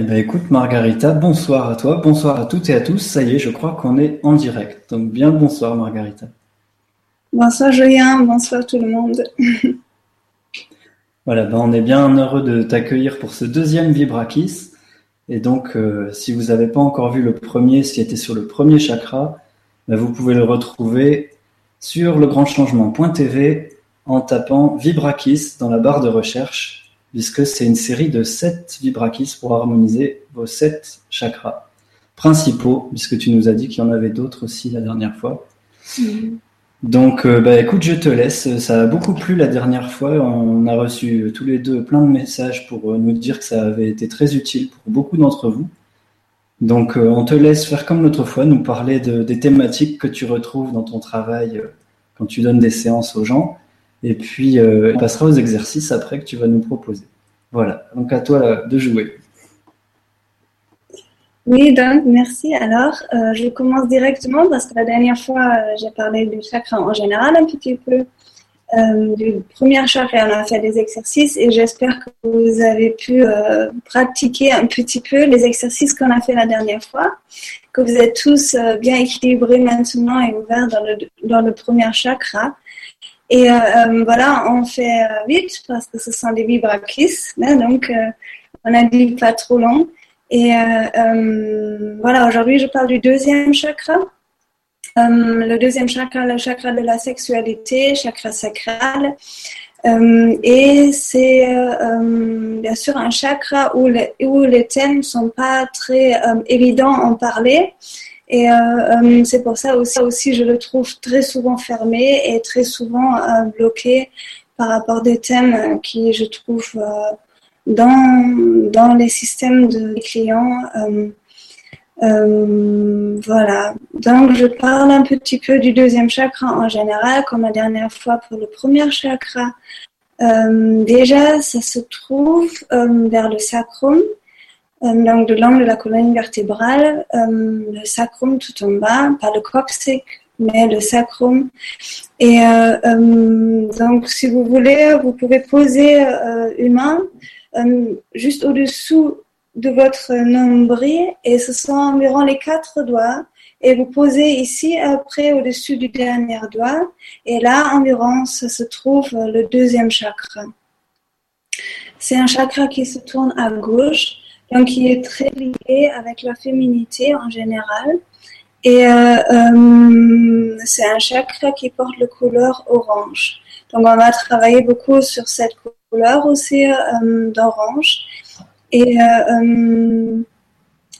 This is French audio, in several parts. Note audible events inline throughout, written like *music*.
Eh ben écoute Margarita, bonsoir à toi, bonsoir à toutes et à tous. Ça y est, je crois qu'on est en direct. Donc bien bonsoir Margarita. Bonsoir Julien, bonsoir tout le monde. *laughs* voilà, ben on est bien heureux de t'accueillir pour ce deuxième Vibrakis. Et donc, euh, si vous n'avez pas encore vu le premier, ce qui était sur le premier chakra, ben vous pouvez le retrouver sur legrandchangement.tv en tapant Vibrakis dans la barre de recherche puisque c'est une série de sept vibrakis pour harmoniser vos sept chakras principaux, puisque tu nous as dit qu'il y en avait d'autres aussi la dernière fois. Mm-hmm. Donc, euh, bah, écoute, je te laisse. Ça a beaucoup plu la dernière fois. On a reçu tous les deux plein de messages pour euh, nous dire que ça avait été très utile pour beaucoup d'entre vous. Donc, euh, on te laisse faire comme l'autre fois, nous parler de, des thématiques que tu retrouves dans ton travail quand tu donnes des séances aux gens. Et puis, euh, passera aux exercices après que tu vas nous proposer. Voilà, donc à toi de jouer. Oui, donc merci. Alors, euh, je commence directement parce que la dernière fois, euh, j'ai parlé du chakra en général un petit peu. du premier chakra, on a fait des exercices et j'espère que vous avez pu pratiquer un petit peu les exercices qu'on a fait la dernière fois, que vous êtes tous bien équilibrés maintenant et ouverts dans le, dans le premier chakra. Et euh, euh, voilà, on fait euh, vite parce que ce sont des vibrakis, hein, donc on a dit pas trop long. Et voilà, aujourd'hui je parle du deuxième chakra. le deuxième chakra, le chakra de la sexualité, chakra sacral. et c'est bien sûr un chakra où les, où les thèmes sont pas très évidents à en parler. Et euh, euh, c'est pour ça aussi, aussi, je le trouve très souvent fermé et très souvent euh, bloqué par rapport des thèmes qui, je trouve, dans, dans les systèmes de clients. Voilà. Donc, je parle un petit peu du deuxième chakra en général, comme la dernière fois pour le premier chakra. Déjà, ça se trouve vers le sacrum. Euh, donc de l'angle de la colonne vertébrale, euh, le sacrum tout en bas, pas le coccyx, mais le sacrum. Et euh, donc, si vous voulez, vous pouvez poser une main juste au-dessous de votre nombril et ce sont environ les quatre doigts. Et vous posez ici après au-dessus du dernier doigt. Et là, environ, ça se trouve le deuxième chakra. C'est un chakra qui se tourne à gauche donc qui est très lié avec la féminité en général. Et euh, euh, c'est un chakra qui porte le couleur orange. Donc on va travailler beaucoup sur cette couleur aussi euh, d'orange. Et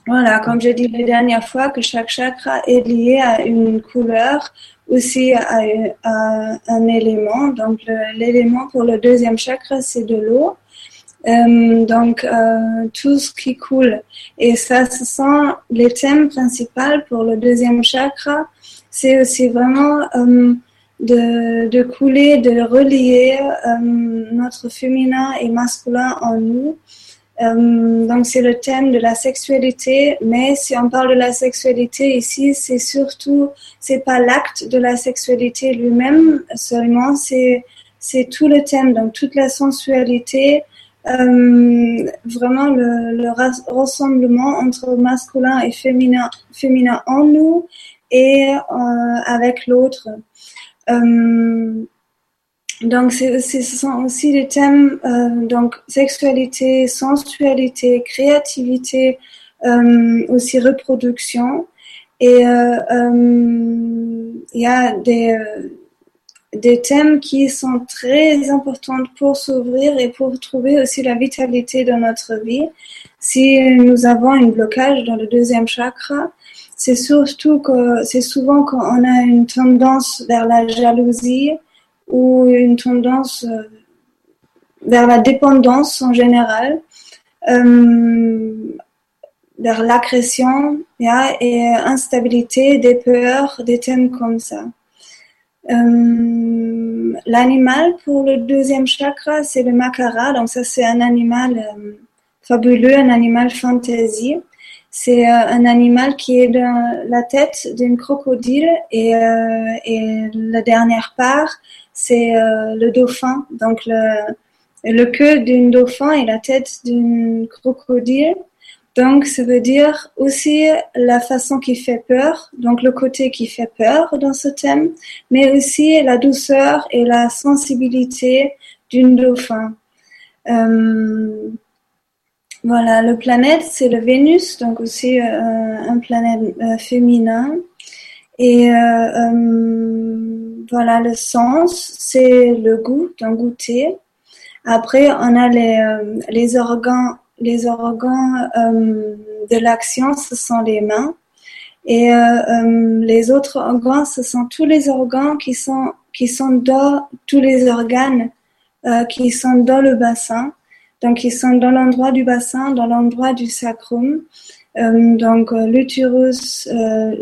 voilà, comme je dit la dernière fois, que chaque chakra est lié à une couleur, aussi à un élément. Donc l'élément pour le deuxième chakra, c'est de l'eau. Euh, donc, euh, tout ce qui coule. Et ça, ce sont les thèmes principaux pour le deuxième chakra. C'est aussi vraiment euh, de, de, couler, de relier notre féminin et masculin en nous. donc, c'est le thème de la sexualité. Mais si on parle de la sexualité ici, c'est surtout, c'est pas l'acte de la sexualité lui-même seulement, c'est c'est tout le thème, donc toute la sensualité, vraiment le, le, rassemblement entre masculin et féminin, féminin en nous et euh, avec l'autre. Euh, donc, ce sont aussi des thèmes, euh, donc sexualité, sensualité, créativité, euh, aussi reproduction. Et il y a des, des thèmes qui sont très importants pour s'ouvrir et pour trouver aussi la vitalité dans notre vie. Si nous avons un blocage dans le deuxième chakra, c'est surtout que c'est souvent quand on a une tendance vers la jalousie ou une tendance euh, vers la dépendance en général, euh, vers l'agression et instabilité, des peurs, des thèmes comme ça. Euh, l'animal pour le deuxième chakra, c'est le makara. Donc ça, c'est un animal euh, fabuleux, un animal fantasy. C'est euh, un animal qui est dans la tête d'un crocodile et, et la dernière part, c'est le dauphin. Donc le, le queue d'un dauphin et la tête d'un crocodile. Donc, ça veut dire aussi la façon qui fait peur, donc le côté qui fait peur dans ce thème, mais aussi la douceur et la sensibilité d'une dauphin. Euh, voilà, le planète, c'est le Vénus, donc aussi euh, un planète euh, féminin. Et voilà, le sens, c'est le goût, d'un goûter. Après, on a les, les organes les organes euh, de l'action, ce sont les mains. Et euh, euh, les autres organes, ce sont tous les organes qui sont, qui sont dans, tous les organes qui sont dans le bassin. Donc, ils sont dans l'endroit du bassin, dans l'endroit du sacrum. donc, l'utérus,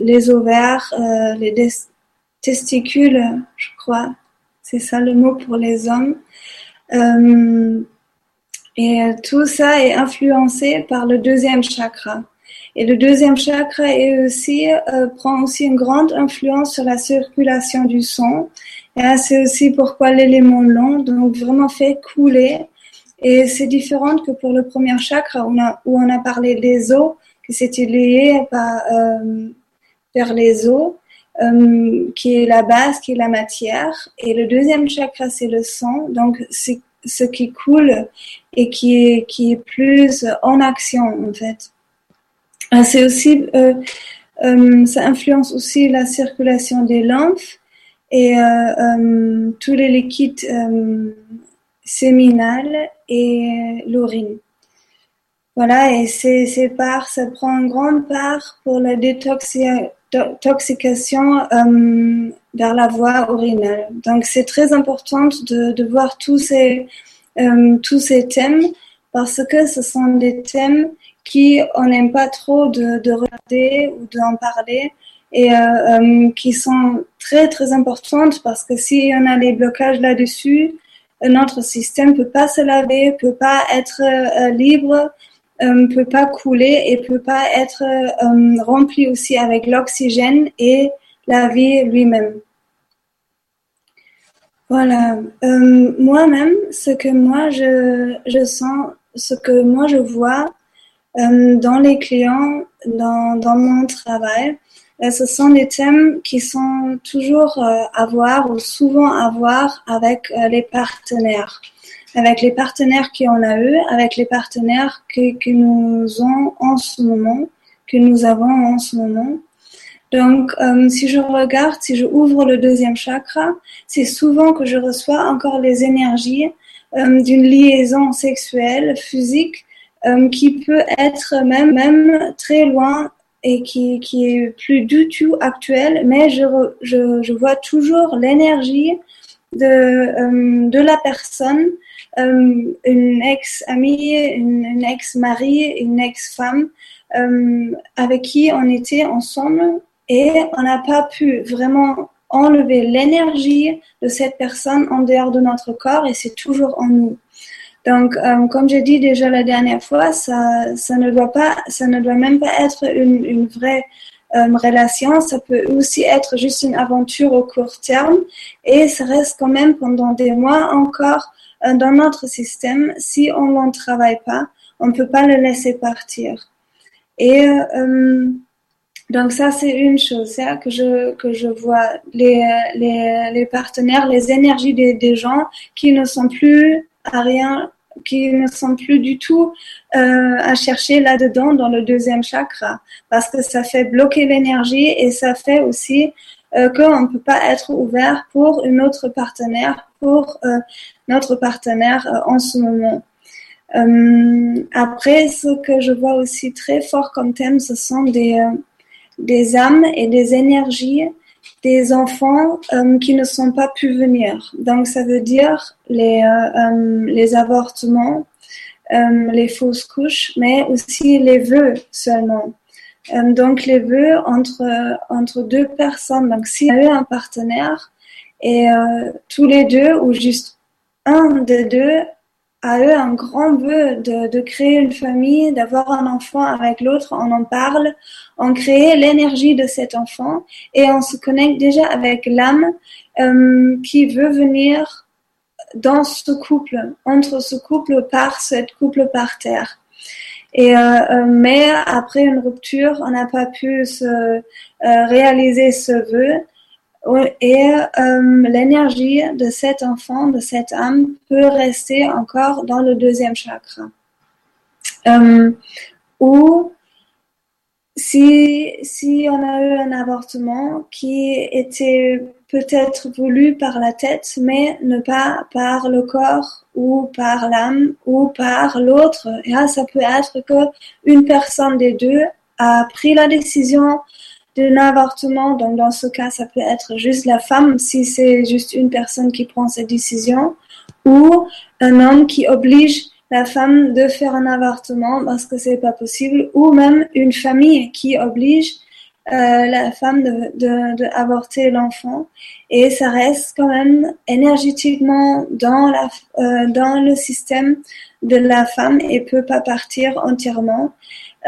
les ovaires, les testicules, je crois. C'est ça le mot pour les hommes. Et euh, tout ça est influencé par le deuxième chakra. Et le deuxième chakra est aussi, euh, prend aussi une grande influence sur la circulation du sang. C'est aussi pourquoi l'élément long, donc vraiment fait couler. Et c'est différent que pour le premier chakra où on a, où on a parlé des os, que c'était lié par, euh, vers les os, euh, qui est la base, qui est la matière. Et le deuxième chakra, c'est le sang. Donc, c'est ce qui coule et qui est, qui est plus en action en fait. Euh, c'est aussi, euh, euh, ça influence aussi la circulation des lymphes et tous les liquides séminales et l'urine. Voilà, et c'est part, ça prend une grande part pour la détoxication euh, vers la voie urinale. Donc c'est très important de, voir tous ces, euh, tous ces thèmes parce que ce sont des thèmes qui on n'aime pas trop de, de regarder ou d'en parler et euh, qui sont très très importantes parce que si on a des blocages là-dessus, notre système peut pas se laver, peut pas être libre, euh, peut pas couler et peut pas être euh, rempli aussi avec l'oxygène et la vie lui-même. Voilà. Euh, moi-même, ce que moi je, je sens, ce que moi je vois dans les clients, dans, dans mon travail, ce sont des thèmes qui sont toujours à voir ou souvent à voir avec les partenaires, avec les partenaires qu'on a eu, avec les partenaires que, nous avons en ce moment, que nous avons en ce moment. Donc, euh, si je regarde, si je ouvre le deuxième chakra, c'est souvent que je reçois encore les énergies euh, d'une liaison sexuelle, physique, euh, qui peut être même, même très loin et qui, qui est plus du tout actuelle, mais je, je, je vois toujours l'énergie de, de la personne, une ex-amie, une, ex-mari, une ex-femme, avec qui on était ensemble et on n'a pas pu vraiment enlever l'énergie de cette personne en dehors de notre corps et c'est toujours en nous. Donc, comme j'ai dit déjà la dernière fois, ça, ne doit pas, ça ne doit même pas être une, vraie relation. Ça peut aussi être juste une aventure au court terme et ça reste quand même pendant des mois encore dans notre système. Si on n'en travaille pas, on ne peut pas le laisser partir. Et euh, donc ça, c'est une chose que je que je vois les, les, partenaires, les énergies des, gens qui ne sont plus à rien, qui ne sont plus du tout euh, à chercher là-dedans dans le deuxième chakra, parce que ça fait bloquer l'énergie et ça fait aussi euh, qu'on ne peut pas être ouvert pour une autre partenaire, pour euh, notre partenaire euh, en ce moment. Euh, après, ce que je vois aussi très fort comme thème, ce sont des euh, des âmes et des énergies des enfants qui ne sont pas pu venir. Donc ça veut dire les, les avortements, les fausses couches, mais aussi les vœux seulement. Donc les vœux entre, entre deux personnes. Donc s'il y a un partenaire et tous les deux ou juste un des deux a eu un grand vœu de, créer une famille, d'avoir un enfant avec l'autre, on en parle, on crée l'énergie de cet enfant et on se connecte déjà avec l'âme euh, qui veut venir dans ce couple, entre ce couple par cette couple par terre. Et mais après une rupture, on n'a pas pu se, réaliser ce vœu et l'énergie de cet enfant, de cette âme, peut rester encore dans le deuxième chakra. ou si, si on a eu un avortement qui était peut-être voulu par la tête, mais ne pas par le corps ou par l'âme ou par l'autre. Là, ça peut être que une personne des deux a pris la décision d'un avortement. Donc, dans ce cas, ça peut être juste la femme si c'est juste une personne qui prend cette décision ou un homme qui oblige la femme de faire un avortement parce que c'est pas possible, ou même une famille qui oblige euh, la femme de, de, de l'enfant et ça reste quand même énergétiquement dans la euh, dans le système de la femme et peut pas partir entièrement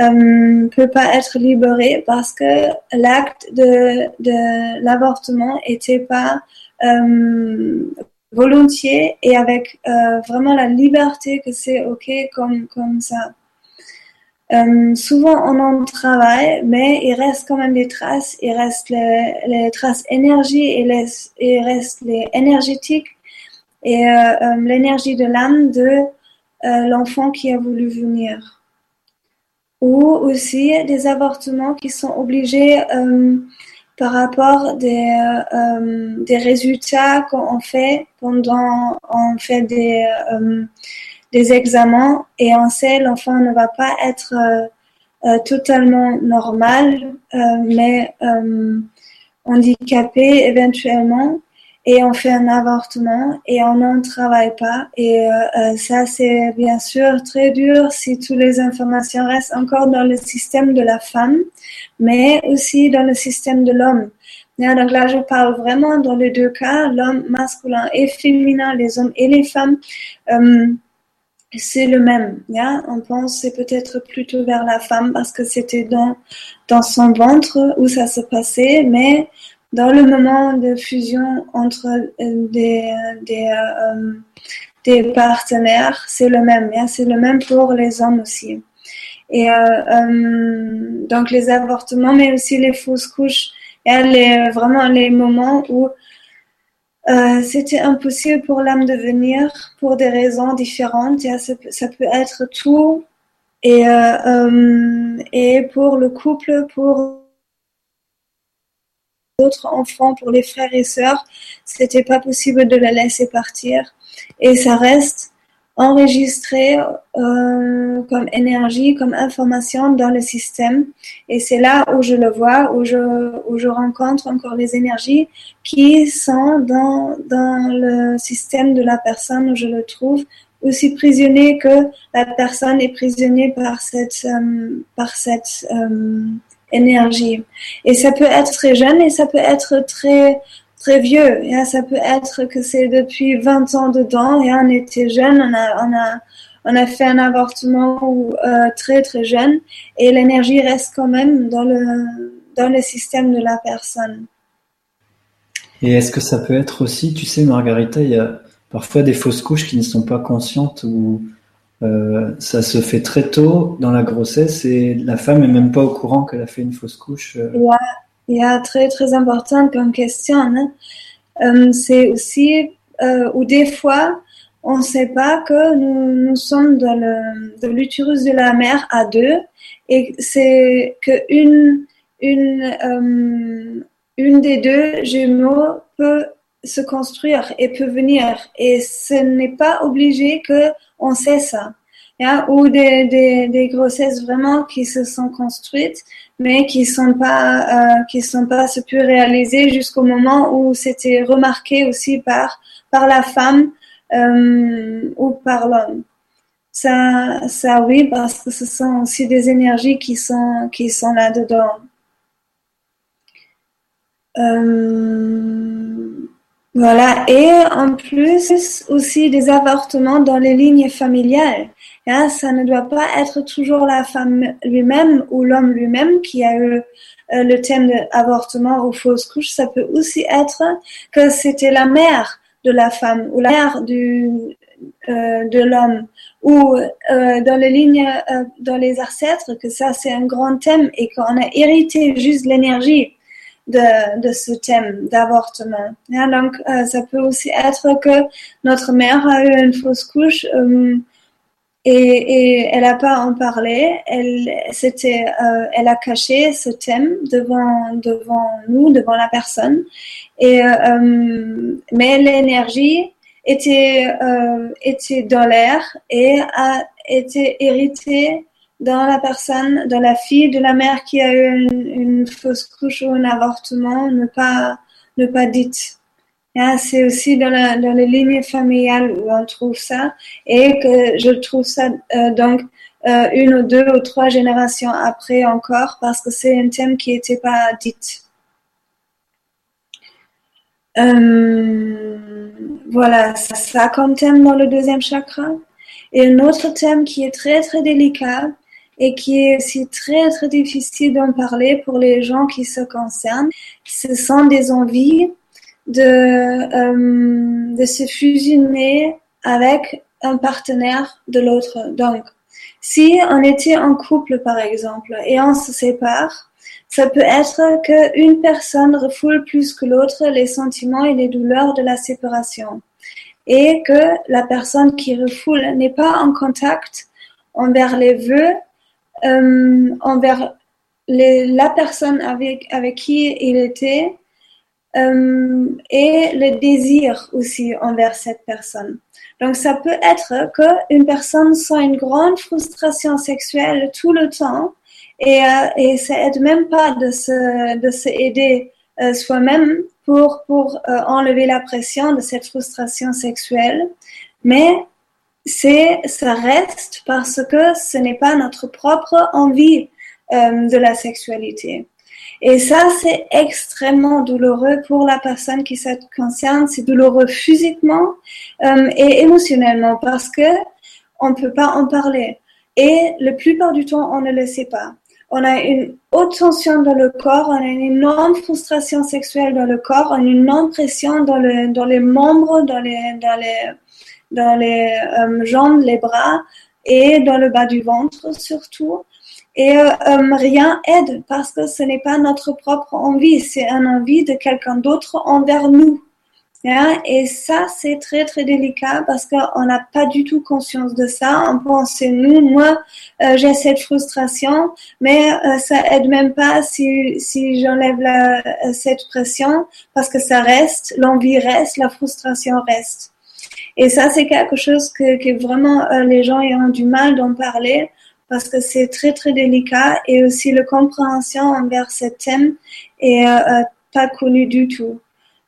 euh, peut pas être libéré parce que l'acte de, de l'avortement était pas euh, volontiers et avec euh, vraiment la liberté que c'est ok comme, comme ça. Euh, souvent on en travaille, mais il reste quand même des traces, il reste les, les traces énergie et les, il reste les énergétiques et euh, l'énergie de l'âme de l'enfant qui a voulu venir. Ou aussi des avortements qui sont obligés par rapport des, euh, des résultats qu'on fait pendant on fait des, euh, des examens et on sait l'enfant ne va pas être euh, totalement normal, mais handicapé éventuellement et on fait un avortement et on n'en travaille pas. Et euh, euh, ça, c'est bien sûr très dur si toutes les informations restent encore dans le système de la femme, mais aussi dans le système de l'homme. Donc là, je parle vraiment dans les deux cas, l'homme masculin et féminin, les hommes et les femmes. Euh, c'est le même. Yeah? On pense c'est peut-être plutôt vers la femme parce que c'était dans, dans son ventre où ça se passait, mais dans le moment de fusion entre euh, des, des, euh, des partenaires, c'est le même. C'est le même pour les hommes aussi. Et euh, donc les avortements, mais aussi les fausses couches, et les, vraiment les moments où c'était impossible pour l'âme de venir pour des raisons différentes. ça, ça peut être tout. Et, et pour le couple, pour autres enfants, pour les frères et sœurs, c'était pas possible de la laisser partir. Et ça reste enregistré euh, comme énergie, comme information dans le système. Et c'est là où je le vois, où je, où je rencontre encore les énergies qui sont dans, dans le système de la personne où je le trouve aussi prisonnier que la personne est prisonnière par cette, euh, par cette euh, énergie. Et ça peut être très jeune et ça peut être très très vieux. Ça peut être que c'est depuis 20 ans dedans et on était jeune, on a, on a, on a fait un avortement euh, très très jeune et l'énergie reste quand même dans le, dans le système de la personne. Et est-ce que ça peut être aussi, tu sais, Margarita, il y a parfois des fausses couches qui ne sont pas conscientes ou euh, ça se fait très tôt dans la grossesse et la femme est même pas au courant qu'elle a fait une fausse couche. Euh. Il y a, très très important comme question. Hein. Euh, c'est aussi où des fois on ne sait pas que nous, nous sommes dans l'utérus de la mère à deux et c'est que une une une des deux jumeaux peut se construire et peut venir et ce n'est pas obligé que on sait ça. ou des, des, grossesses vraiment qui se sont construites, mais qui sont pas, euh, qui sont pas se pu réaliser jusqu'au moment où c'était remarqué aussi par, par la femme euh, ou par l'homme. Ça, ça oui, parce que ce sont aussi des énergies qui sont, qui sont là-dedans. Euh, voilà, et en plus aussi des avortements dans les lignes familiales. Hein, ça ne doit pas être toujours la femme lui-même ou l'homme lui-même qui a eu euh, le thème d'avortement ou fausse couche. Ça peut aussi être que c'était la mère de la femme ou la mère du, de l'homme ou dans les lignes, dans les ancêtres, que ça c'est un grand thème et qu'on a hérité juste l'énergie de, ce thème d'avortement. donc, ça peut aussi être que notre mère a eu une fausse couche et, et, elle n'a pas en parlé. Elle, c'était, euh, elle a caché ce thème devant, devant nous, devant la personne. Et, euh, mais l'énergie était, euh, était dans l'air et a été héritée dans la personne, dans la fille de la mère qui a eu une, fausse couche ou un avortement, ne pas, ne pas dite. Ah, c'est aussi dans les lignes familiales où on trouve ça et que je trouve ça euh, donc euh, une ou deux ou trois générations après encore parce que c'est un thème qui n'était pas dit. Euh, voilà, ça, ça comme thème dans le deuxième chakra. Et un autre thème qui est très très délicat et qui est aussi très très difficile d'en parler pour les gens qui se concernent, ce sont des envies de, euh, de se fusionner avec un partenaire de l'autre. Donc, si on était en couple, par exemple, et on se sépare, ça peut être qu'une personne refoule plus que l'autre les sentiments et les douleurs de la séparation. Et que la personne qui refoule n'est pas en contact envers les vœux, euh, envers la personne avec, avec qui il était, euh, et le désir aussi envers cette personne. Donc ça peut être qu'une personne sent une grande frustration sexuelle tout le temps et, euh, et ça aide même pas de se, de se aider euh, soi-même pour, pour enlever la pression de cette frustration sexuelle. Mais c'est, ça reste parce que ce n'est pas notre propre envie euh, de la sexualité. Et ça, c'est extrêmement douloureux pour la personne qui se concerne. C'est douloureux physiquement euh, et émotionnellement parce que on ne peut pas en parler. Et la plupart du temps, on ne le sait pas. On a une haute tension dans le corps, on a une énorme frustration sexuelle dans le corps, on a une énorme pression dans, le, dans les membres, dans les, dans les, dans les euh, jambes, les bras et dans le bas du ventre surtout. Et euh, euh, rien aide parce que ce n'est pas notre propre envie, c'est un envie de quelqu'un d'autre envers nous. Hein? Et ça, c'est très très délicat parce qu'on n'a pas du tout conscience de ça. On pense c'est nous, moi, euh, j'ai cette frustration, mais ça aide même pas si si j'enlève cette pression parce que ça reste, l'envie reste, la frustration reste. Et ça, c'est quelque chose que, vraiment les gens ont du mal d'en parler parce que c'est très très délicat et aussi la compréhension envers ce thème est euh, euh, pas connue du tout.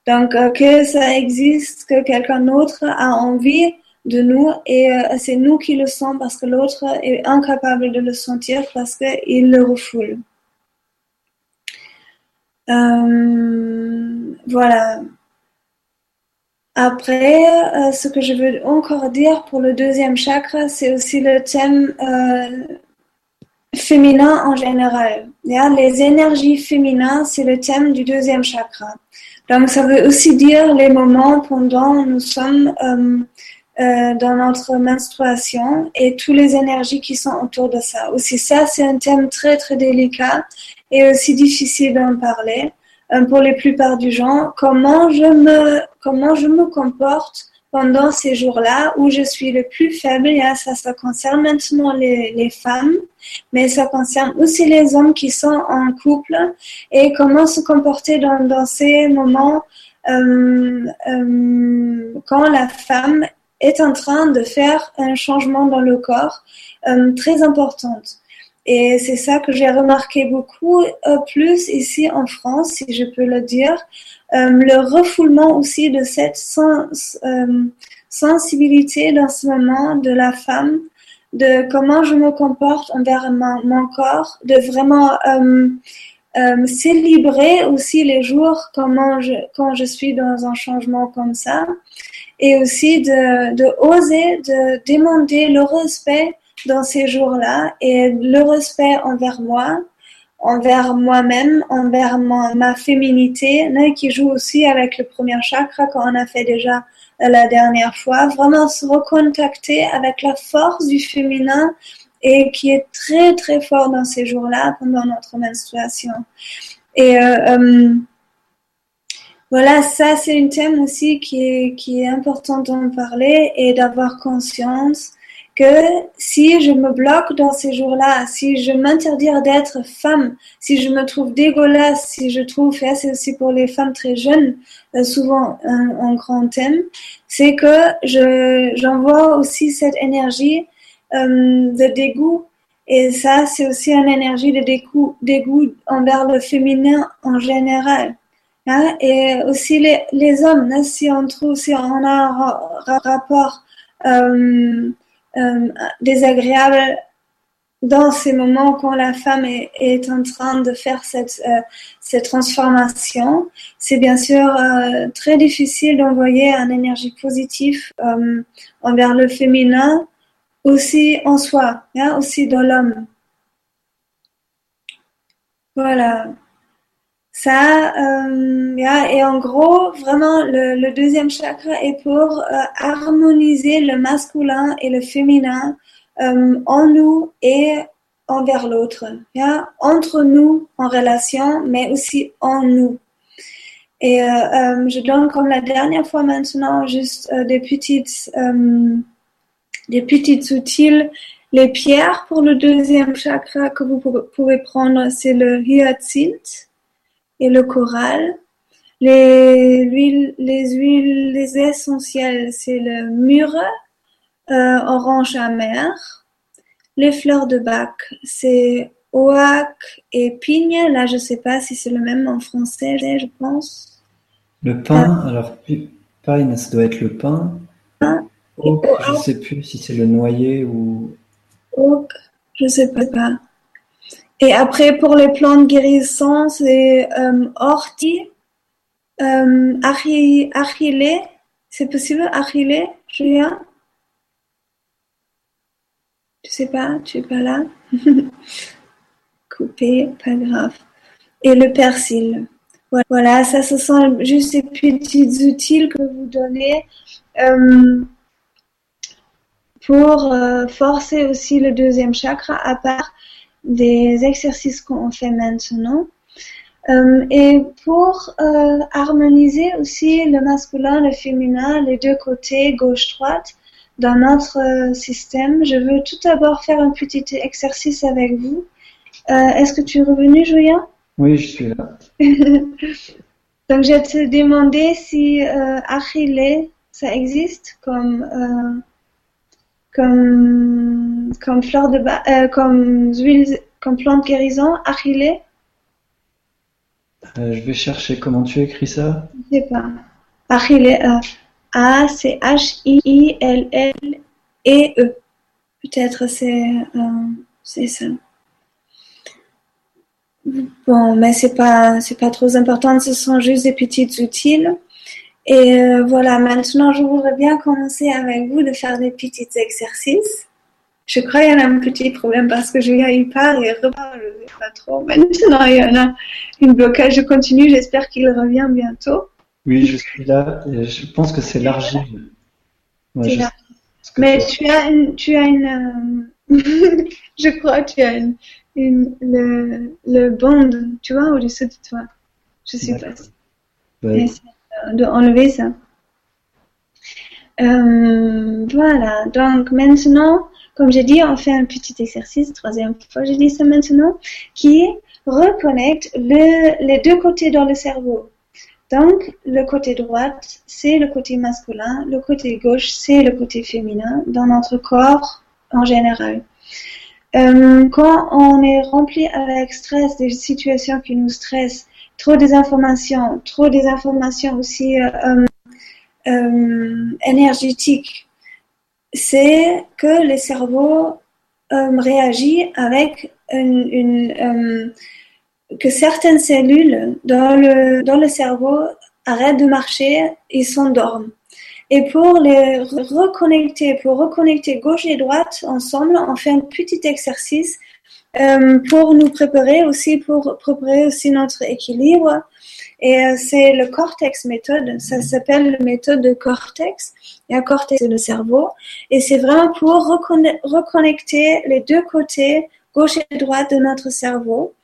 Donc euh, que ça existe, que quelqu'un d'autre a envie de nous et c'est nous qui le sentons parce que l'autre est incapable de le sentir parce qu'il le refoule. voilà. Après, euh, ce que je veux encore dire pour le deuxième chakra, c'est aussi le thème euh, féminin en général. Les énergies féminines, c'est le thème du deuxième chakra. Donc, ça veut aussi dire les moments pendant nous sommes euh, dans notre menstruation et toutes les énergies qui sont autour de ça. Aussi, ça, c'est un thème très, très délicat et aussi difficile d'en parler. Euh, pour les plupart du gens, comment je me, comment je me comporte pendant ces jours-là où je suis le plus faible. Et ça, ça concerne maintenant les, les femmes, mais ça concerne aussi les hommes qui sont en couple et comment se comporter dans, dans ces moments euh, euh, quand la femme est en train de faire un changement dans le corps euh, très important. Et c'est ça que j'ai remarqué beaucoup euh, plus ici en France, si je peux le dire. Euh, le refoulement aussi de cette sens, euh, sensibilité dans ce moment de la femme, de comment je me comporte envers mon, corps, de vraiment euh, euh, célébrer aussi les jours comment je, quand je suis dans un changement comme ça et aussi de, de oser de demander le respect dans ces jours-là et le respect envers moi, envers moi-même, envers ma, féminité, qui joue aussi avec le premier chakra quand on a fait déjà la dernière fois, vraiment se recontacter avec la force du féminin et qui est très très fort dans ces jours-là pendant notre menstruation. Et euh, euh, voilà, ça c'est un thème aussi qui est, qui est important d'en parler et d'avoir conscience que si je me bloque dans ces jours-là, si je m'interdis d'être femme, si je me trouve dégueulasse, si je trouve, et c'est aussi pour les femmes très jeunes, euh, souvent un, un, grand thème, c'est que je, j'envoie aussi cette énergie euh, de dégoût. Et ça, c'est aussi une énergie de dégoût, envers le féminin en général. Hein? Et aussi les, les hommes, hein, si on trouve, si a un rapport euh, euh, désagréable dans ces moments quand la femme est, en train de faire cette, euh, cette transformation, c'est bien sûr euh, très difficile d'envoyer une énergie positive euh, envers le féminin aussi en soi, hein, aussi dans l'homme. Voilà. Ça, euh, et en gros, vraiment, le, deuxième chakra est pour euh, harmoniser le masculin et le féminin euh, en nous et envers l'autre, entre nous en relation, mais aussi en nous. Et euh, euh, je donne comme la dernière fois maintenant juste des petites des petites outils. Les pierres pour le deuxième chakra que vous pouvez prendre, c'est le hyacinthe et le coral. Les huiles, les huiles les essentielles, c'est le mûre, euh, orange amer. Les fleurs de bac, c'est oak et pigne. Là, je sais pas si c'est le même en français, je pense. Le pain, alors pine, ça doit être le pain. Oak, je sais plus si c'est le noyer ou. Oak, je sais pas. Et après, pour les plantes guérissantes, c'est euh, ortie, euh. C'est possible, achillée, Julien? Je sais pas, tu es pas là? *laughs* Coupé, pas grave. Et le persil. Voilà, ça, ce sont juste ces petits outils que vous donnez. Euh, pour euh, forcer aussi le deuxième chakra, à part des exercices qu'on fait maintenant. Euh, et pour euh, harmoniser aussi le masculin, le féminin, les deux côtés, gauche-droite, dans notre système, je veux tout d'abord faire un petit exercice avec vous. Est-ce que tu es revenu, Julien? Oui, je suis là. *laughs* Donc, je te demandé si Achille, ça existe comme comme, comme fleur de euh, comme huile, comme plante guérison, achillée euh, Je vais chercher comment tu écris ça. Je sais pas. Achillée, euh, A C H I I L L E E. Peut-être c'est c'est ça. Bon, mais c'est pas c'est pas trop important. Ce sont juste des petites outils. Et euh, voilà, maintenant, je voudrais bien commencer avec vous de faire des petits exercices. Je crois qu'il y en a un petit problème parce que Julia, il part et repart, je ne sais pas trop. Maintenant, *laughs* il y en a une blocage. Je continue, j'espère qu'il revient bientôt. Oui, je suis là. je pense que c'est l'argile. Mais tu as une, tu as une, euh, *laughs* je crois que tu as une, le, le bond, tu vois, au-dessus de toi. Je sais pas. Ouais de enlever ça. Euh, voilà, donc maintenant, comme j'ai dit, on fait un petit exercice, troisième fois, j'ai dit ça maintenant, qui reconnecte le, les deux côtés dans le cerveau. Donc, le côté droit, c'est le côté masculin, le côté gauche, c'est le côté féminin dans notre corps en général. Euh, quand on est rempli avec stress, des situations qui nous stressent, trop des informations, trop des informations aussi euh, euh, euh, énergétiques, c'est que le cerveau réagit avec une, que certaines cellules dans le, dans le cerveau arrêtent de marcher et s'endorment. Et pour les reconnecter, pour reconnecter gauche et droite ensemble, on fait un petit exercice pour nous préparer aussi, pour préparer aussi notre équilibre. Et euh, c'est le cortex méthode, ça s'appelle la méthode de cortex. Et un cortex, c'est le cerveau. Et c'est vraiment pour reconnecter les deux côtés, gauche et droite de notre cerveau.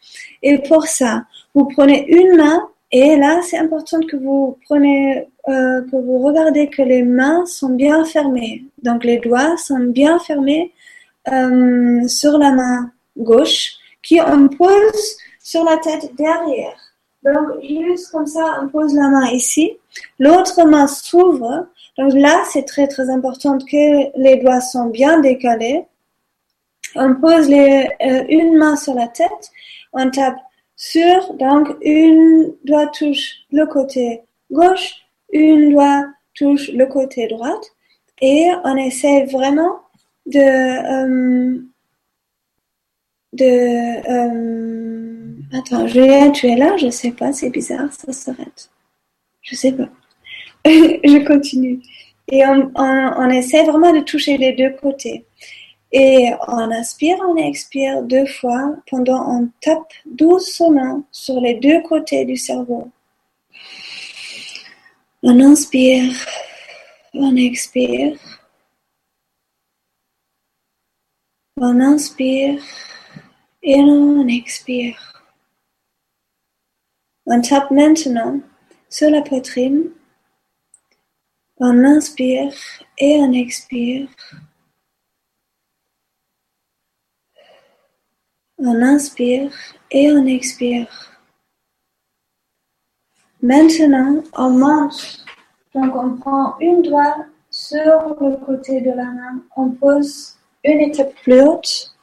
Et pour ça, vous prenez une main et là, c'est important que vous prenez, euh, que vous regardez que les mains sont bien fermées. Donc les doigts sont bien fermés euh, sur la main gauche, qui on pose sur la tête derrière. Donc juste comme ça, on pose la main ici. L'autre main s'ouvre. Donc là, c'est très très important que les doigts sont bien décalés. On pose euh, une main sur la tête. On tape sur, donc une doigt touche le côté gauche, une doigt touche le côté droite et on essaie vraiment de euh, de euh, attends Julien tu es là? Je sais pas c'est bizarre ça s'arrête. Je sais pas. *laughs* Je continue. Et on, on, on essaie vraiment de toucher les deux côtés. Et on inspire, on expire deux fois pendant on tape doucement sur les deux côtés du cerveau. On inspire, on expire. On inspire et on expire. On tape maintenant sur la poitrine. On inspire et on expire. On inspire et on expire. Maintenant, on monte. Donc, on prend une doigt sur le côté de la main. On pose une étape plus haute.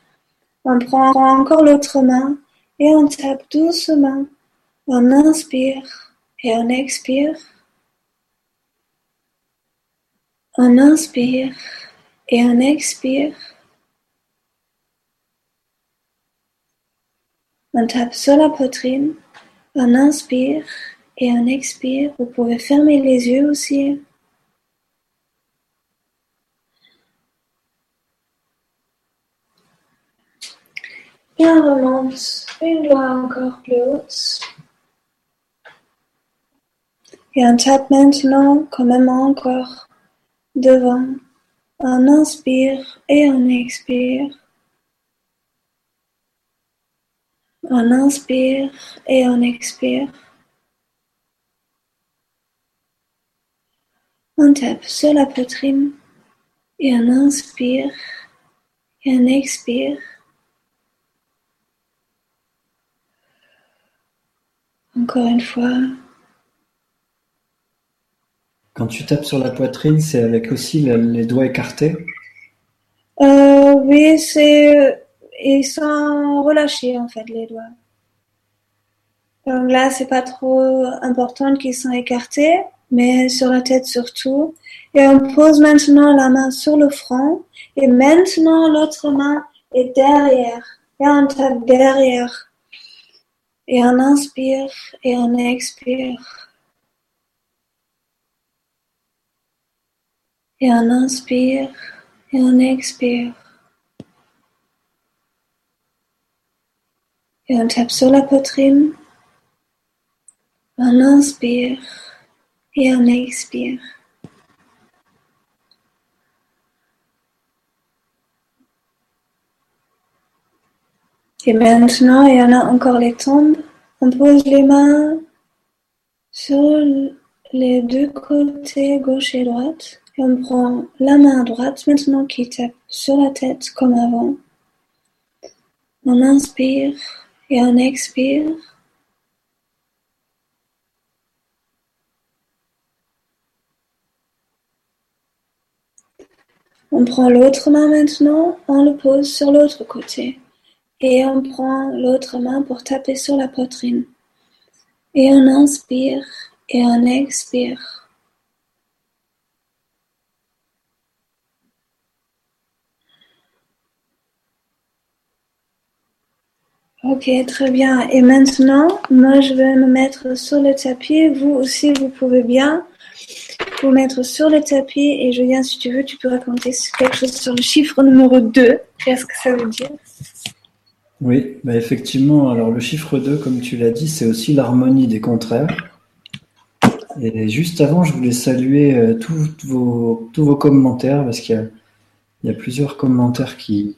On prend encore l'autre main et on tape doucement. On inspire et on expire. On inspire et on expire. On tape sur la poitrine, on inspire et on expire. Vous pouvez fermer les yeux aussi. On remonte une doigt encore plus haute. Et on tape maintenant quand même encore devant. On inspire et on expire. On inspire et on expire. On tape sur la poitrine et on inspire et on expire. Encore une fois. Quand tu tapes sur la poitrine, c'est avec aussi les doigts écartés? Euh, Oui, c'est ils sont relâchés en fait les doigts. Donc là, c'est pas trop important qu'ils sont écartés, mais sur la tête surtout. Et on pose maintenant la main sur le front et maintenant l'autre main est derrière. Et on tape derrière. Et on inspire et on expire. Et on inspire et on expire. Et on tape sur la poitrine. On inspire et on expire. Et maintenant, il y en a encore les tombes. On pose les mains sur les deux côtés, gauche et droite. Et on prend la main droite maintenant qui tape sur la tête comme avant. On inspire et on expire. On prend l'autre main maintenant, on le pose sur l'autre côté. Et on prend l'autre main pour taper sur la poitrine. Et on inspire et on expire. Ok, très bien. Et maintenant, moi, je vais me mettre sur le tapis. Vous aussi, vous pouvez bien vous mettre sur le tapis. Et Julien, si tu veux, tu peux raconter quelque chose sur le chiffre numéro 2. Qu'est-ce que ça veut dire? Oui, bah effectivement, alors le chiffre 2, comme tu l'as dit, c'est aussi l'harmonie des contraires. Et juste avant, je voulais saluer euh, tous, vos, tous vos commentaires, parce qu'il y, a, plusieurs commentaires qui,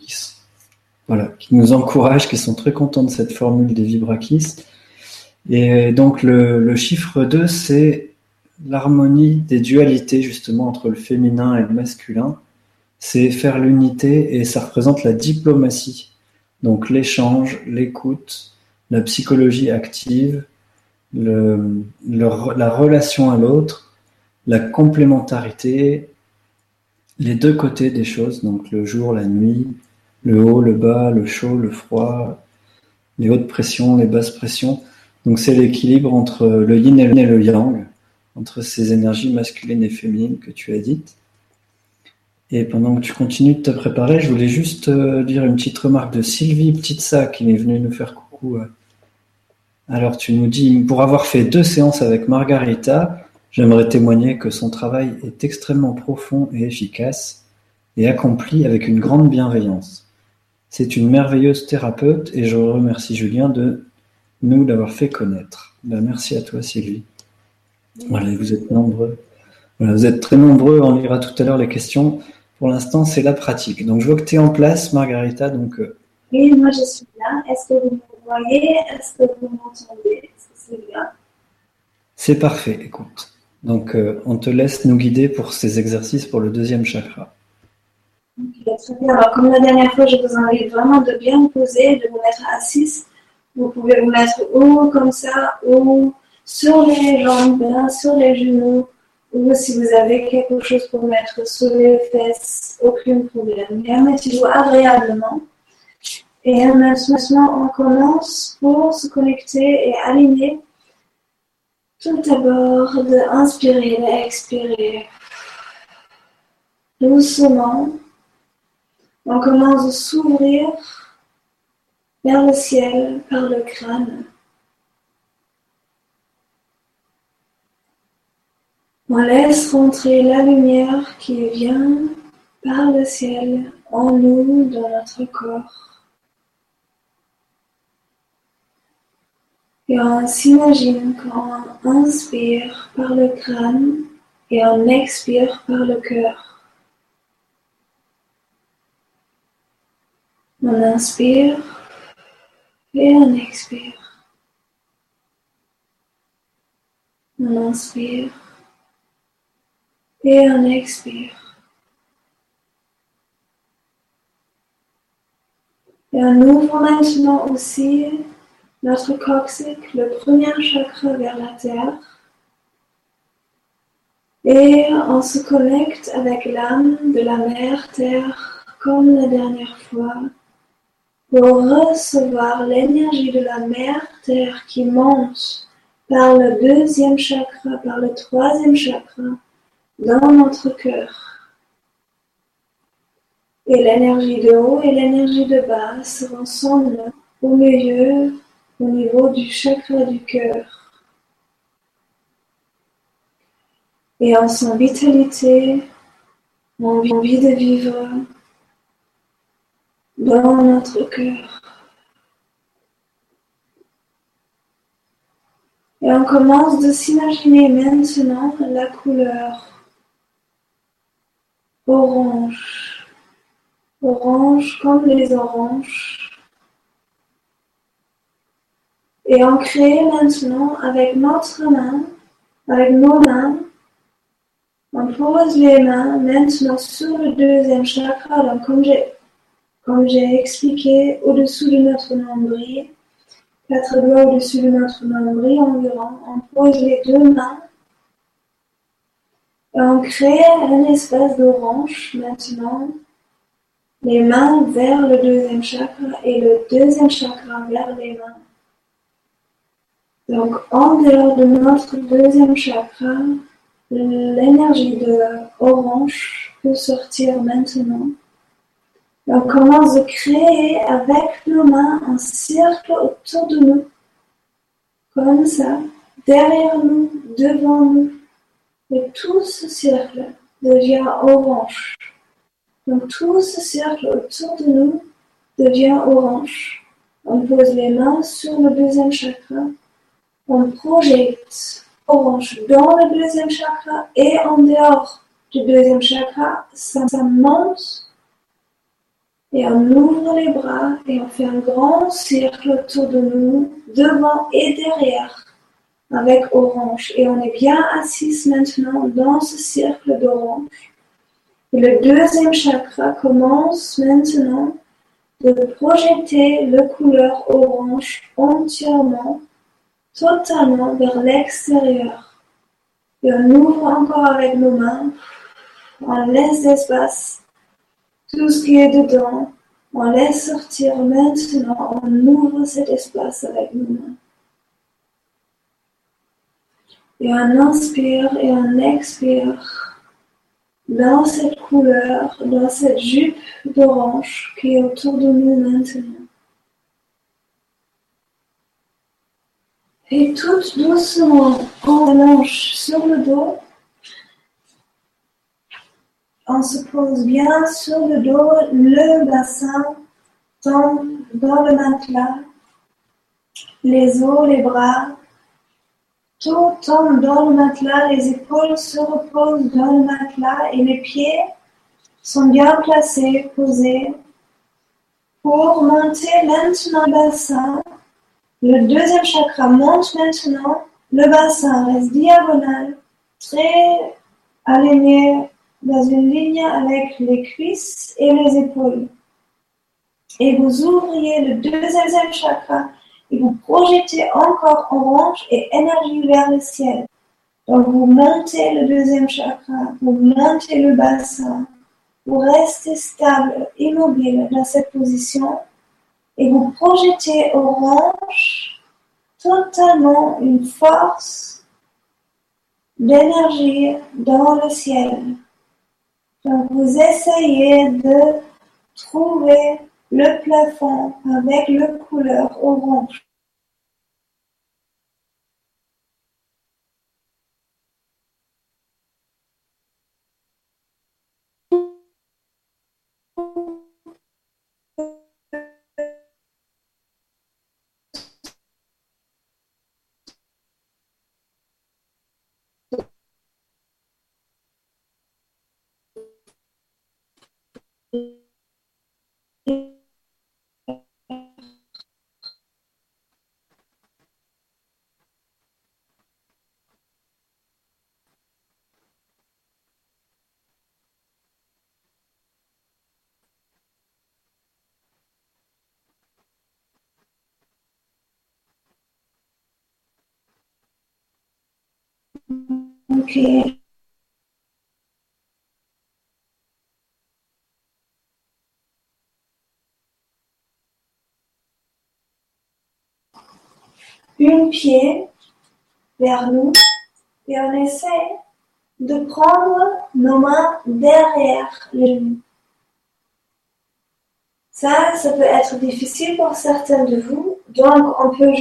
nous encouragent, qui sont très contents de cette formule des Vibrakis. Et donc le, le chiffre 2, c'est l'harmonie des dualités justement entre le féminin et le masculin. C'est faire l'unité et ça représente la diplomatie. Donc l'échange, l'écoute, la psychologie active, la relation à l'autre, la complémentarité, les deux côtés des choses, donc le jour, la nuit, le haut, le bas, le chaud, le froid, les hautes pressions, les basses pressions. Donc c'est l'équilibre entre le yin et le yang, entre ces énergies masculines et féminines que tu as dites. Et pendant que tu continues de te préparer, je voulais juste euh, dire une petite remarque de Sylvie Petitsa qui est venue nous faire coucou. Euh. Alors tu nous dis, pour avoir fait deux séances avec Margarita, j'aimerais témoigner que son travail est extrêmement profond et efficace et accompli avec une grande bienveillance. C'est une merveilleuse thérapeute et je remercie Julien de nous l'avoir fait connaître. Ben, merci à toi Sylvie. Voilà, vous êtes nombreux. vous êtes très nombreux, on lira tout à l'heure les questions. Pour l'instant, c'est la pratique. Donc, je vois que tu es en place, Margarita. Donc, euh, Oui, moi je suis là. Est-ce que vous me voyez? Est-ce que vous m'entendez? Est-ce que c'est bien? C'est parfait, écoute. Donc, euh, on te laisse nous guider pour ces exercices pour le deuxième chakra. Très bien. Alors, comme la dernière fois, je vous invite vraiment de bien vous poser, de vous mettre assis. Vous pouvez vous mettre haut comme ça, ou sur les jambes, sur les genoux, ou si vous avez quelque chose pour mettre sous les fesses, aucun problème. Mettez-vous agréablement. Et maintenant, on commence pour se connecter et aligner. Tout d'abord, de inspirer, d'expirer. Doucement, on commence à s'ouvrir vers le ciel par le crâne. On laisse rentrer la lumière qui vient par le ciel en nous, dans notre corps. Et on s'imagine qu'on inspire par le crâne et on expire par le cœur. On inspire et on expire. On inspire et on expire. Et on ouvre maintenant aussi notre coccyx, le premier chakra vers la terre. Et on se connecte avec l'âme de la mère terre comme la dernière fois pour recevoir l'énergie de la mère terre qui monte par le deuxième chakra, par le troisième chakra dans notre cœur. Et l'énergie de haut et l'énergie de bas se rassemblent au milieu, au niveau du chakra du cœur. Et en son vitalité, envie de vivre dans notre cœur. Et on commence de s'imaginer maintenant la couleur orange, orange comme les oranges. Et on crée maintenant avec notre main, avec nos mains, on pose les mains maintenant sur le deuxième chakra, comme j'ai comme j'ai expliqué, au-dessous de notre nombril, quatre doigts au-dessus de notre nombril environ, on pose les deux mains on crée un espace d'orange maintenant, les mains vers le deuxième chakra et le deuxième chakra vers les mains. Donc, en dehors de notre deuxième chakra, l'énergie de orange peut sortir maintenant. On commence à créer avec nos mains un cercle autour de nous, comme ça, derrière nous, devant nous. Et tout ce cercle devient orange. Donc tout ce cercle autour de nous devient orange. On pose les mains sur le deuxième chakra. On projette orange dans le deuxième chakra et en dehors du deuxième chakra. Ça, monte et on ouvre les bras et on fait un grand cercle autour de nous, devant et derrière, avec orange. Et on est bien assis maintenant dans ce cercle d'orange. Et le deuxième chakra commence maintenant de projeter le couleur orange entièrement, totalement vers l'extérieur. Et on ouvre encore avec nos mains, on laisse l'espace tout ce qui est dedans, on laisse sortir maintenant, on ouvre cet espace avec nos mains. Et on inspire et on expire dans cette couleur, dans cette jupe d'orange qui est autour de nous maintenant. Et tout doucement, on allonge sur le dos on se pose bien sur le dos, le bassin tombe dans le matelas, les os, les bras, tout tombe dans le matelas, les épaules se reposent dans le matelas et les pieds sont bien placés, posés. Pour monter maintenant le bassin, le deuxième chakra monte maintenant, le bassin reste diagonal, très aligné dans une ligne avec les cuisses et les épaules. Et vous ouvriez le deuxième chakra et vous projetez encore orange et énergie vers le ciel. Donc vous montez le deuxième chakra, vous montez le bassin, vous restez stable, immobile dans cette position et vous projetez orange totalement une force d'énergie dans le ciel. Donc, vous essayez de trouver le plafond avec le couleur orange. Une pied vers nous et on essaie de prendre nos mains derrière les genoux. Ça, ça peut être difficile pour certains de vous, donc on peut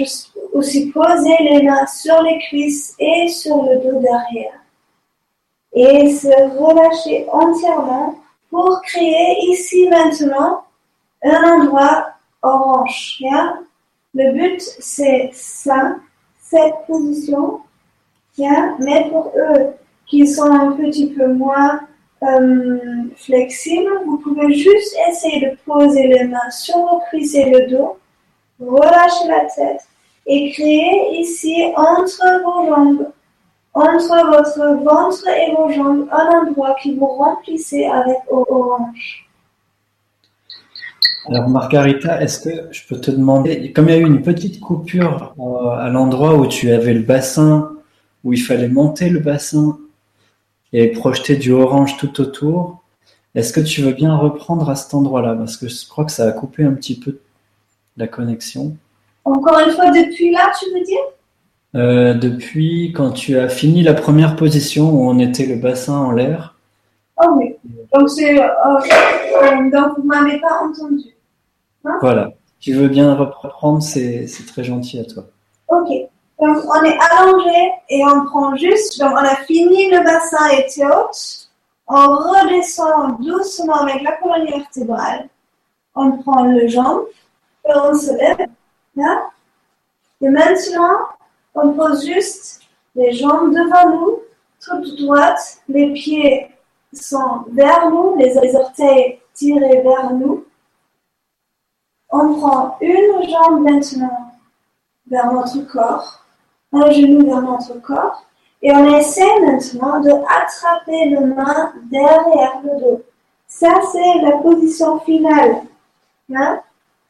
aussi poser les mains sur les cuisses et sur le dos derrière et se relâcher entièrement pour créer ici maintenant un endroit orange. Le but, c'est ça, cette position. Mais pour eux qui sont un petit peu moins euh, flexibles, vous pouvez juste essayer de poser les mains sur vos cuisses et le dos, relâcher la tête et créer ici entre vos jambes, entre votre ventre et vos jambes, un endroit qui vous remplissez avec orange. Alors Margarita, est-ce que je peux te demander, comme il y a eu une petite coupure euh, à l'endroit où tu avais le bassin, où il fallait monter le bassin et projeter du orange tout autour, est-ce que tu veux bien reprendre à cet endroit-là? Parce que je crois que ça a coupé un petit peu la connexion. Encore une fois, depuis là, tu veux dire? Euh, Depuis quand tu as fini la première position où on était le bassin en l'air. Oh oui. Donc, c'est, euh, donc vous m'avez pas entendu. Hein? Voilà. Tu veux bien reprendre, c'est très gentil à toi. Ok. Donc, on est allongé et on prend juste, donc on a fini le bassin était haute. On redescend doucement avec la colonne vertébrale. On prend le jambe et on se lève. Et maintenant, on pose juste les jambes devant nous, toutes droites, les pieds sont vers nous, les orteils tirés vers nous. On prend une jambe maintenant vers notre corps, un genou vers notre corps, et on essaie maintenant de attraper le main derrière le dos. Ça, c'est la position finale. Hein?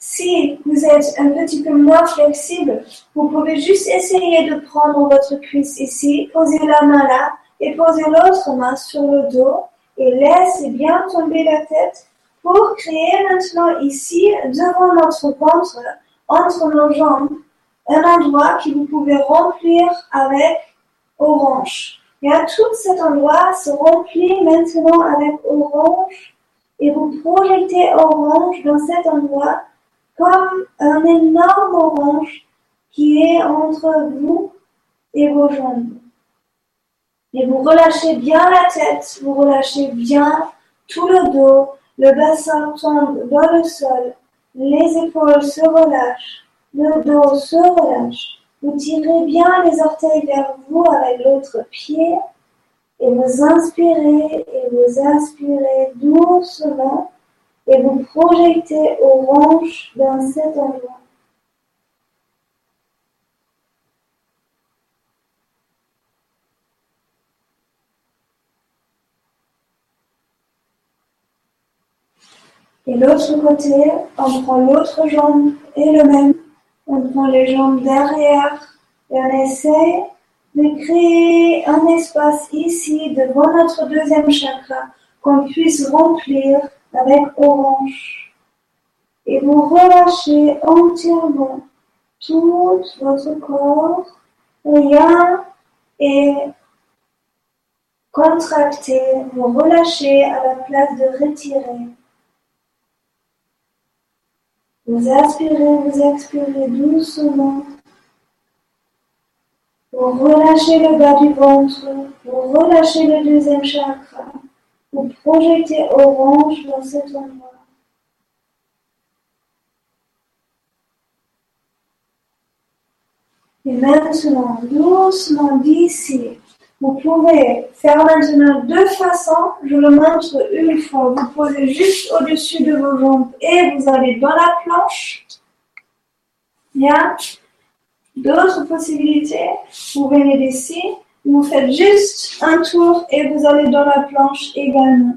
Si vous êtes un petit peu moins flexible, vous pouvez juste essayer de prendre votre cuisse ici, poser la main là et poser l'autre main sur le dos et laissez bien tomber la tête pour créer maintenant ici, devant notre ventre, entre nos jambes, un endroit que vous pouvez remplir avec orange. Et à tout cet endroit se remplit maintenant avec orange et vous projetez orange dans cet endroit comme un énorme orange qui est entre vous et vos jambes. Et vous relâchez bien la tête, vous relâchez bien tout le dos, le bassin tombe dans le sol, les épaules se relâchent, le dos se relâche. Vous tirez bien les orteils vers vous avec l'autre pied et vous inspirez et vous inspirez doucement et vous projetez orange dans cet endroit. Et l'autre côté, on prend l'autre jambe et le même. On prend les jambes derrière et on essaie de créer un espace ici devant notre deuxième chakra qu'on puisse remplir avec orange. Et vous relâchez entièrement tout votre corps. Rien est contracté. Vous relâchez à la place de retirer. Vous inspirez, vous expirez doucement. Vous relâchez le bas du ventre. Vous relâchez le deuxième chakra. Vous projetez orange dans cet endroit. Et maintenant, doucement d'ici, vous pouvez faire maintenant deux façons. Je le montre une fois. Vous posez juste au-dessus de vos jambes et vous allez dans la planche. A d'autres possibilités. Vous venez d'ici vous faites juste un tour et vous allez dans la planche également.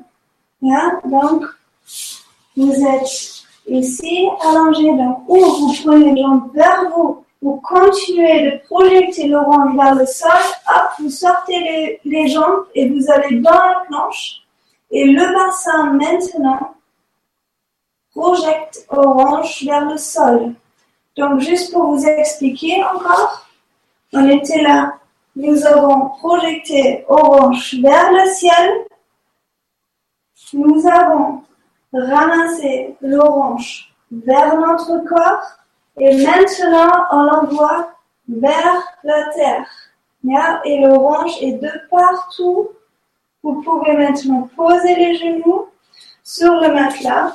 Donc, vous êtes ici allongé, donc ou vous prenez les jambes vers vous, vous continuez de projeter l'orange vers le sol, hop, vous sortez les, les jambes et vous allez dans la planche. Et le bassin maintenant projette orange vers le sol. Donc, juste pour vous expliquer encore, on était là nous avons projeté orange vers le ciel. Nous avons ramassé l'orange vers notre corps et maintenant on l'envoie vers la terre. Et l'orange est de partout. Vous pouvez maintenant poser les genoux sur le matelas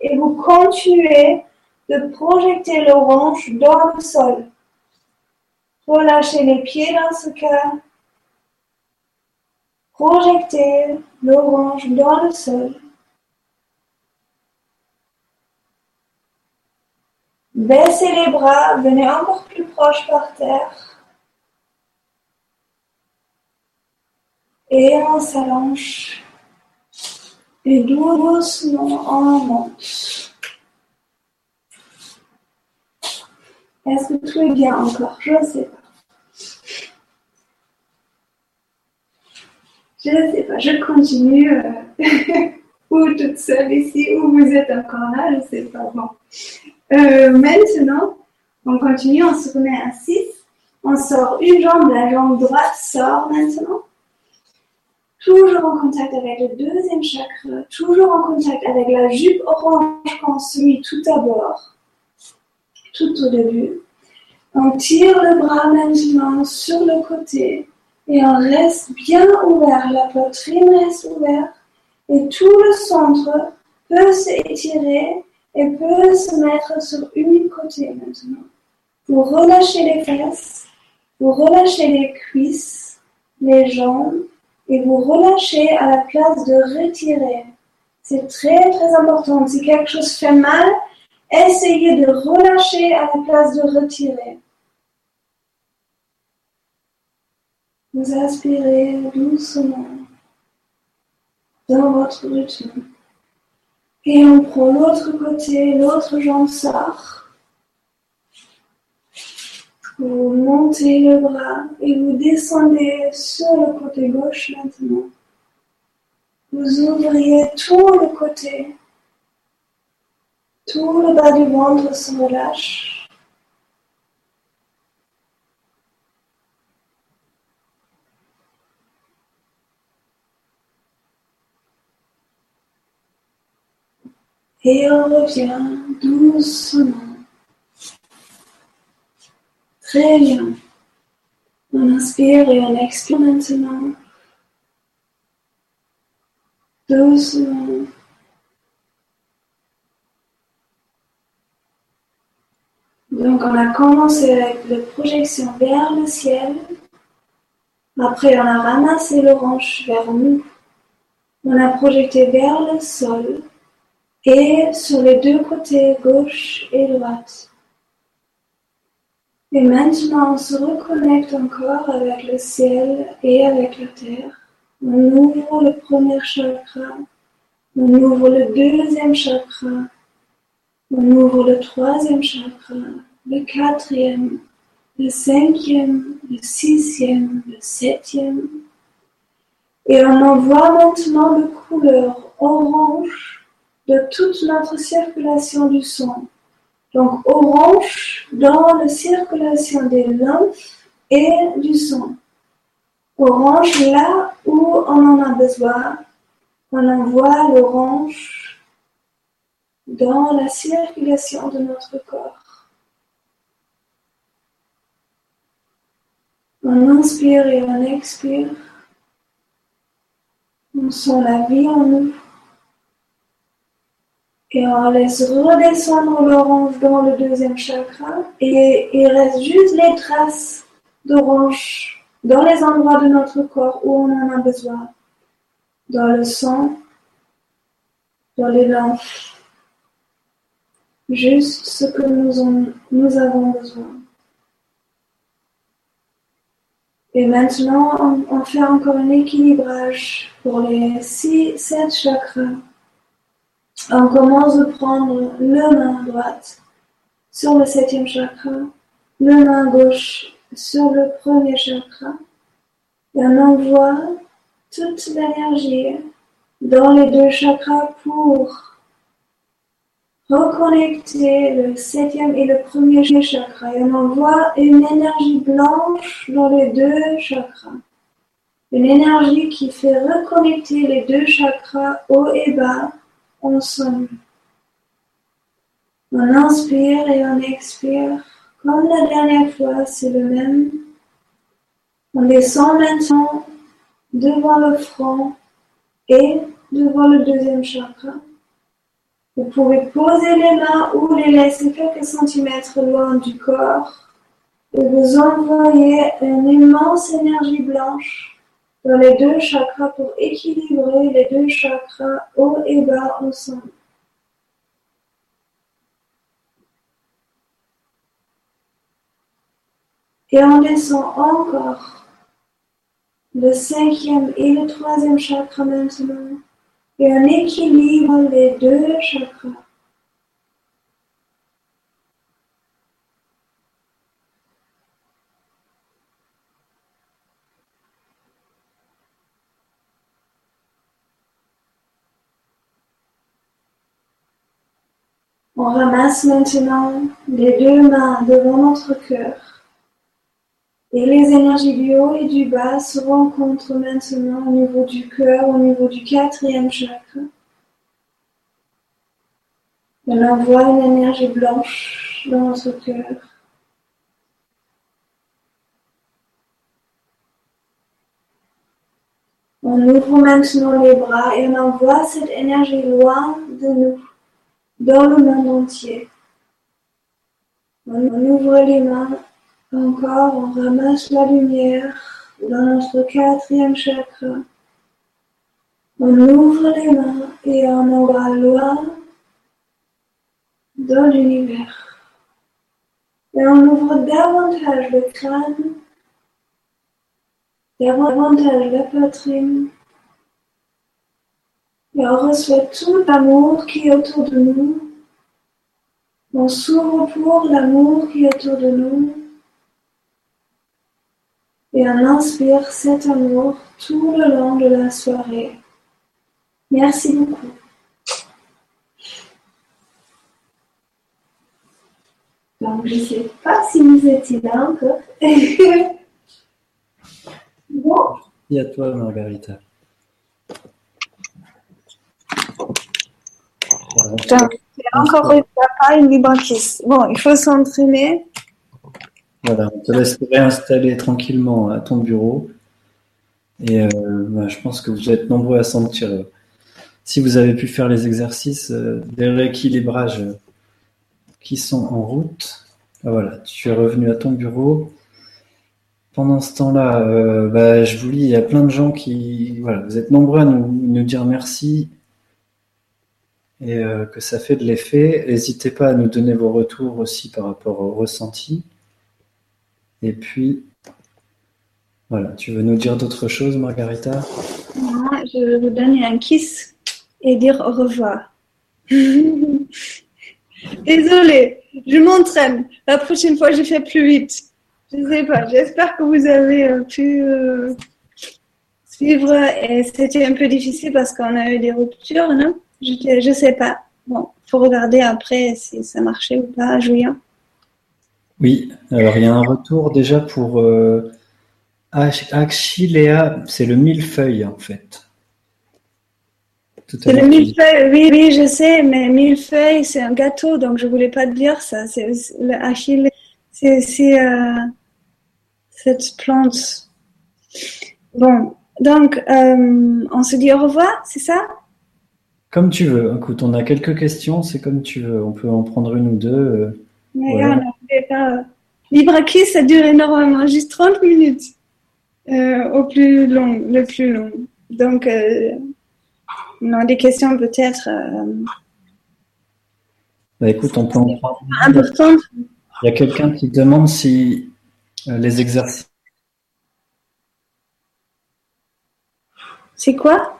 et vous continuez de projeter l'orange dans le sol. Relâchez les pieds dans ce cas. Projectez l'orange dans le sol. Baissez les bras, venez encore plus proche par terre. Et on s'allonge. Et doucement on monte. Est-ce que tout est bien encore? Je ne sais pas. Je ne sais pas, je continue. Euh, *laughs* ou toute seule ici, ou vous êtes encore là, je ne sais pas. Bon. Euh, maintenant, on continue, on se remet à 6. On sort une jambe, la jambe droite sort maintenant. Toujours en contact avec le deuxième chakra, toujours en contact avec la jupe orange qu'on se met tout d'abord, tout au début. On tire le bras maintenant sur le côté et on reste bien ouvert, la poitrine reste ouverte et tout le centre peut s'étirer et peut se mettre sur une côté maintenant. Vous relâchez les fesses, vous relâchez les cuisses, les jambes et vous relâchez à la place de retirer. C'est très très important. Si quelque chose fait mal, essayez de relâcher à la place de retirer. Vous inspirez doucement dans votre rythme. Et on prend l'autre côté, l'autre jambe sort. Vous montez le bras et vous descendez sur le côté gauche maintenant. Vous ouvriez tout le côté. Tout le bas du ventre se relâche. Et on revient doucement. Très bien. On inspire et on expire maintenant. Doucement. Donc on a commencé avec la projection vers le ciel. Après on a ramassé l'orange vers nous. On a projeté vers le sol et sur les deux côtés gauche et droite. Et maintenant, on se reconnecte encore avec le ciel et avec la terre. On ouvre le premier chakra, on ouvre le deuxième chakra, on ouvre le troisième chakra, le quatrième, le cinquième, le sixième, le septième. Et on envoie maintenant de couleur orange de toute notre circulation du sang. Donc orange dans la circulation des lymphes et du sang. Orange là où on en a besoin. On envoie l'orange dans la circulation de notre corps. On inspire et on expire. On sent la vie en nous. Et on laisse redescendre l'orange dans le deuxième chakra. Et il reste juste les traces d'orange dans les endroits de notre corps où on en a besoin. Dans le sang, dans les lymphes. Juste ce que nous, avons besoin. Et maintenant, on, fait encore un équilibrage pour les six, sept chakras. On commence de prendre le main droite sur le septième chakra, le main gauche sur le premier chakra, et on envoie toute l'énergie dans les deux chakras pour reconnecter le septième et le premier chakra. Et on envoie une énergie blanche dans les deux chakras. Une énergie qui fait reconnecter les deux chakras haut et bas ensemble. On inspire et on expire. Comme la dernière fois, c'est le même. On descend maintenant devant le front et devant le deuxième chakra. Vous pouvez poser les mains ou les laisser quelques centimètres loin du corps et vous envoyer une immense énergie blanche dans les deux chakras pour équilibrer les deux chakras haut et bas ensemble. Et on descend encore le cinquième et le troisième chakra maintenant. Et on équilibre les deux chakras. On ramasse maintenant les deux mains devant notre cœur. Et les énergies du haut et du bas se rencontrent maintenant au niveau du cœur, au niveau du quatrième chakra. On envoie une énergie blanche dans notre cœur. On ouvre maintenant les bras et on envoie cette énergie loin de nous dans le monde entier. On ouvre les mains, encore on ramasse la lumière dans notre quatrième chakra. On ouvre les mains et on va loin dans l'univers. Et on ouvre davantage le crâne, davantage la poitrine. Et on reçoit tout l'amour qui est autour de nous. On s'ouvre pour l'amour qui est autour de nous. Et on inspire cet amour tout le long de la soirée. Merci beaucoup. Donc, je ne sais pas si vous étiez là encore. *laughs* bon. Et à toi, Margarita. Donc, encore une pas une. Bon, il faut s'entraîner. Voilà, on te laisse réinstaller tranquillement à ton bureau. Et euh, bah, je pense que vous êtes nombreux à sentir euh, si vous avez pu faire les exercices euh, des rééquilibrages qui sont en route. Ah, voilà, tu es revenu à ton bureau. Pendant ce temps-là, euh, bah, je vous lis, il y a plein de gens qui, voilà, vous êtes nombreux à nous, dire merci et euh, que ça fait de l'effet. N'hésitez pas à nous donner vos retours aussi par rapport au ressenti. Et puis, voilà, tu veux nous dire d'autres choses, Margarita? Moi, je vais vous donner un kiss et dire au revoir. *laughs* Désolée, je m'entraîne. La prochaine fois, je fais plus vite. Je ne sais pas. J'espère que vous avez euh, pu euh, suivre. Et c'était un peu difficile parce qu'on a eu des ruptures, non? Je ne sais pas. Bon, faut regarder après si ça marchait ou pas, Julien. Oui, alors il y a un retour déjà pour euh, Achillea, c'est le millefeuille en fait. C'est le millefeuille, oui, oui, je sais, mais millefeuille, c'est un gâteau, donc je voulais pas te dire ça. C'est le Achille, c'est euh, cette plante. Bon, donc euh, on se dit au revoir, c'est ça? Comme tu veux. Écoute, on a quelques questions, c'est comme tu veux. On peut en prendre une ou deux. Euh, mais voilà. on Librakis, ça dure énormément, juste 30 minutes au plus long, le plus long. Donc non, des questions peut-être. Euh, bah, écoute, on peut en prendre. Importante. Il y a quelqu'un qui demande si euh, les exercices. C'est quoi?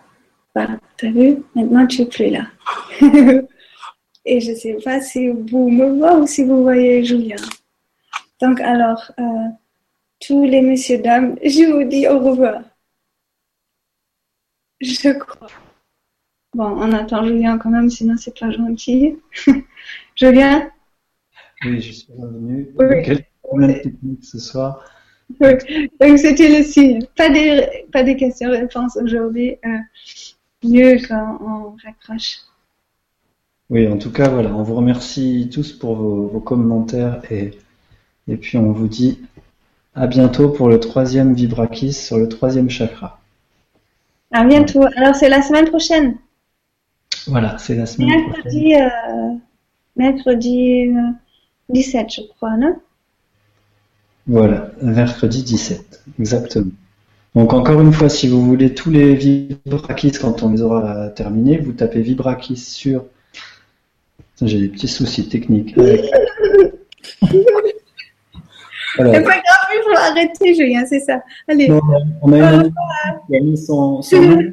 Voilà, t'as vu Maintenant, tu es plus là. *laughs* Et je ne sais pas si vous me voyez ou si vous voyez Julien. Donc, alors, euh, tous les messieurs, dames, je vous dis au revoir. Je crois. Bon, on attend Julien quand même, sinon c'est pas gentil. *laughs* Julien? Oui, je suis revenu. Oui. Quel problème technique ce soir? Oui. Donc c'était le signe. Pas des, pas des questions-réponses aujourd'hui. Euh, mieux quand on raccroche. Oui, en tout cas, voilà, on vous remercie tous pour vos, commentaires et, et puis on vous dit à bientôt pour le troisième Vibrakis sur le troisième chakra. À bientôt. Alors c'est la semaine prochaine. Voilà, c'est la semaine mercredi, euh, mercredi 17, euh, je crois, non? Voilà, mercredi 17, exactement. Donc encore une fois, si vous voulez tous les Vibrakis quand on les aura terminés, vous tapez Vibrakis sur... J'ai des petits soucis techniques. *laughs* C'est pas grave, il faut arrêter, Julien, c'est ça. Allez. on a une qui a mis son, son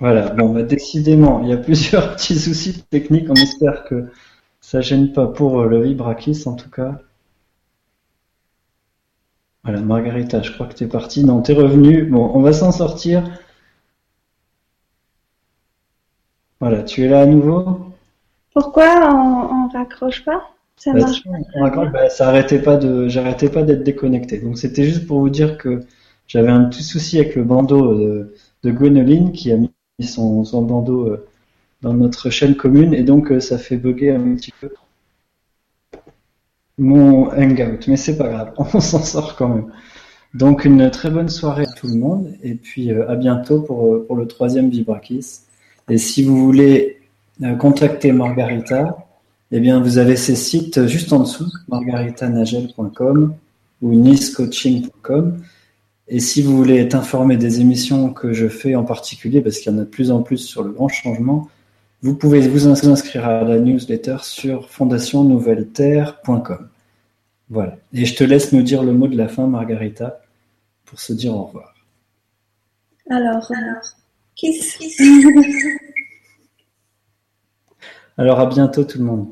Voilà, bon, bah, décidément, il y a plusieurs *laughs* petits soucis techniques. On espère que ça gêne pas pour euh, le Vibrakis en tout cas. Voilà, Margarita, je crois que tu es partie. Non, tu es revenu. Bon, on va s'en sortir. Voilà, tu es là à nouveau? Pourquoi on, on raccroche pas? Ça Bah, marche si, on raccroche, bah, ça arrêtait pas de, j'arrêtais pas d'être déconnecté. Donc c'était juste pour vous dire que j'avais un petit souci avec le bandeau de, de Gwenoline qui a mis son, son bandeau dans notre chaîne commune et donc euh, ça fait bugger un petit peu mon hangout. Mais c'est pas grave, *laughs* on s'en sort quand même. Donc une très bonne soirée à tout le monde et puis euh, à bientôt pour, euh, le troisième Vibrakis. Et si vous voulez contacter Margarita, eh bien vous avez ses sites juste en dessous, margaritanagel.com ou nicecoaching.com. Et si vous voulez être informé des émissions que je fais en particulier, parce qu'il y en a de plus en plus sur le grand changement, vous pouvez vous inscrire à la newsletter sur fondationnouvelleterre.com. Voilà. Et je te laisse nous dire le mot de la fin, Margarita, pour se dire au revoir. Alors, alors, kiss. Alors à bientôt tout le monde.